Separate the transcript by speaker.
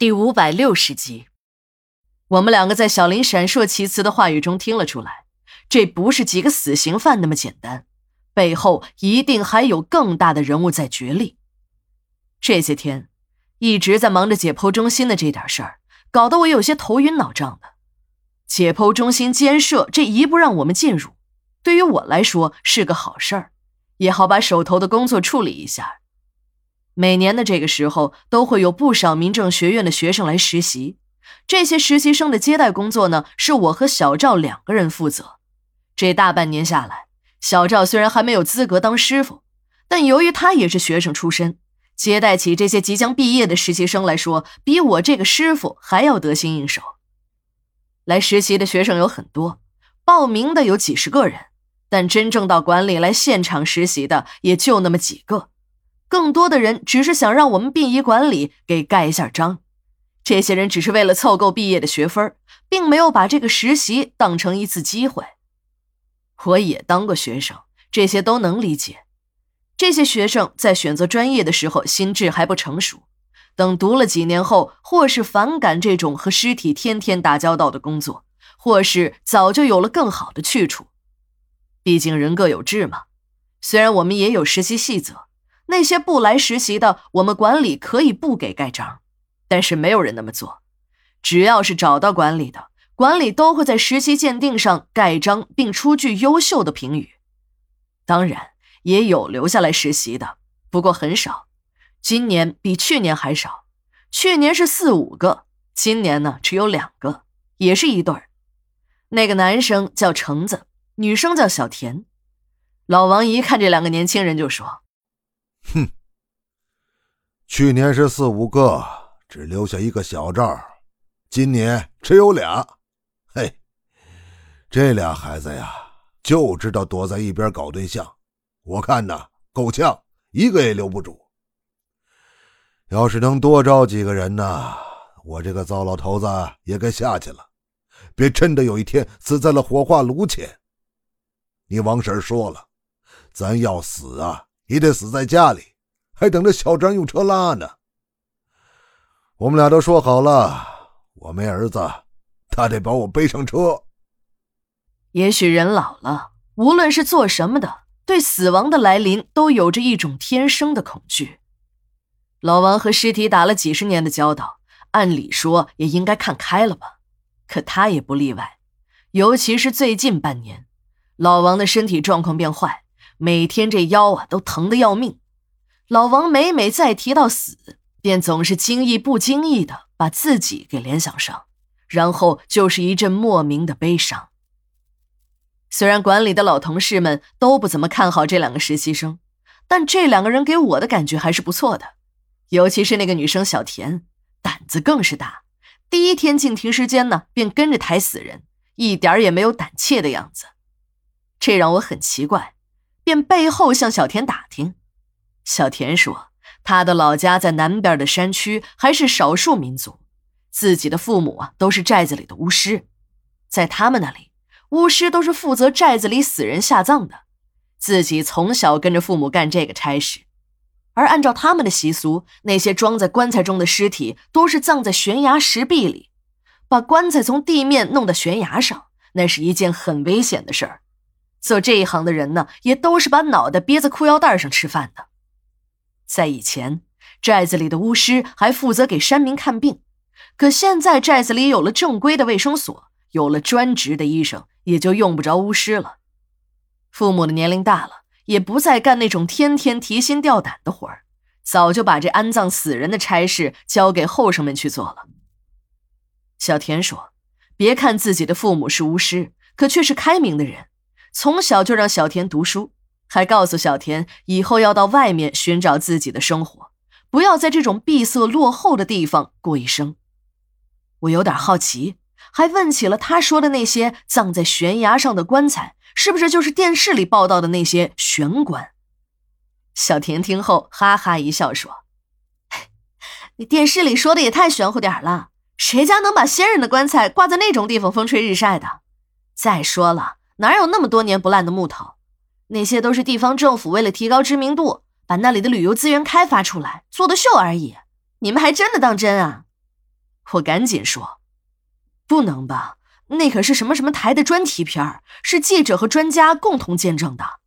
Speaker 1: 第五百六十集，我们两个在小林闪烁其词的话语中听了出来，这不是几个死刑犯那么简单，背后一定还有更大的人物在角力。这些天一直在忙着解剖中心的这点事儿，搞得我有些头晕脑胀的。解剖中心监舍这一步让我们进入，对于我来说是个好事儿，也好把手头的工作处理一下。每年的这个时候，都会有不少民政学院的学生来实习。这些实习生的接待工作呢，是我和小赵两个人负责。这大半年下来，小赵虽然还没有资格当师傅，但由于他也是学生出身，接待起这些即将毕业的实习生来说，比我这个师傅还要得心应手。来实习的学生有很多，报名的有几十个人，但真正到馆里来现场实习的也就那么几个。更多的人只是想让我们殡仪馆里给盖一下章，这些人只是为了凑够毕业的学分，并没有把这个实习当成一次机会。我也当过学生，这些都能理解。这些学生在选择专业的时候心智还不成熟，等读了几年后，或是反感这种和尸体天天打交道的工作，或是早就有了更好的去处。毕竟人各有志嘛。虽然我们也有实习细则。那些不来实习的，我们管理可以不给盖章，但是没有人那么做。只要是找到管理的，管理都会在实习鉴定上盖章，并出具优秀的评语。当然，也有留下来实习的，不过很少。今年比去年还少，去年是四五个，今年呢只有两个，也是一对儿。那个男生叫橙子，女生叫小田。老王一看这两个年轻人，就说。
Speaker 2: 哼，去年是四五个，只留下一个小赵，今年只有俩。嘿，这俩孩子呀，就知道躲在一边搞对象。我看呐，够呛，一个也留不住。要是能多招几个人呢，我这个糟老头子也该下去了，别真的有一天死在了火化炉前。你王婶说了，咱要死啊！你得死在家里，还等着小张用车拉呢。我们俩都说好了，我没儿子，他得把我背上车。
Speaker 1: 也许人老了，无论是做什么的，对死亡的来临都有着一种天生的恐惧。老王和尸体打了几十年的交道，按理说也应该看开了吧？可他也不例外，尤其是最近半年，老王的身体状况变坏。每天这腰啊都疼得要命，老王每每再提到死，便总是经意不经意的把自己给联想上，然后就是一阵莫名的悲伤。虽然馆里的老同事们都不怎么看好这两个实习生，但这两个人给我的感觉还是不错的，尤其是那个女生小田，胆子更是大，第一天进停尸间呢便跟着抬死人，一点也没有胆怯的样子，这让我很奇怪。便背后向小田打听，小田说，他的老家在南边的山区，还是少数民族，自己的父母啊都是寨子里的巫师，在他们那里，巫师都是负责寨子里死人下葬的，自己从小跟着父母干这个差事，而按照他们的习俗，那些装在棺材中的尸体都是葬在悬崖石壁里，把棺材从地面弄到悬崖上，那是一件很危险的事儿。做这一行的人呢，也都是把脑袋憋在裤腰带上吃饭的。在以前，寨子里的巫师还负责给山民看病，可现在寨子里有了正规的卫生所，有了专职的医生，也就用不着巫师了。父母的年龄大了，也不再干那种天天提心吊胆的活儿，早就把这安葬死人的差事交给后生们去做了。小田说：“别看自己的父母是巫师，可却是开明的人。”从小就让小田读书，还告诉小田以后要到外面寻找自己的生活，不要在这种闭塞落后的地方过一生。我有点好奇，还问起了他说的那些葬在悬崖上的棺材，是不是就是电视里报道的那些悬棺？小田听后哈哈一笑说：“ 你电视里说的也太玄乎点了，谁家能把先人的棺材挂在那种地方风吹日晒的？再说了。”哪有那么多年不烂的木头？那些都是地方政府为了提高知名度，把那里的旅游资源开发出来做的秀而已。你们还真的当真啊？我赶紧说：“不能吧，那可是什么什么台的专题片，是记者和专家共同见证的。”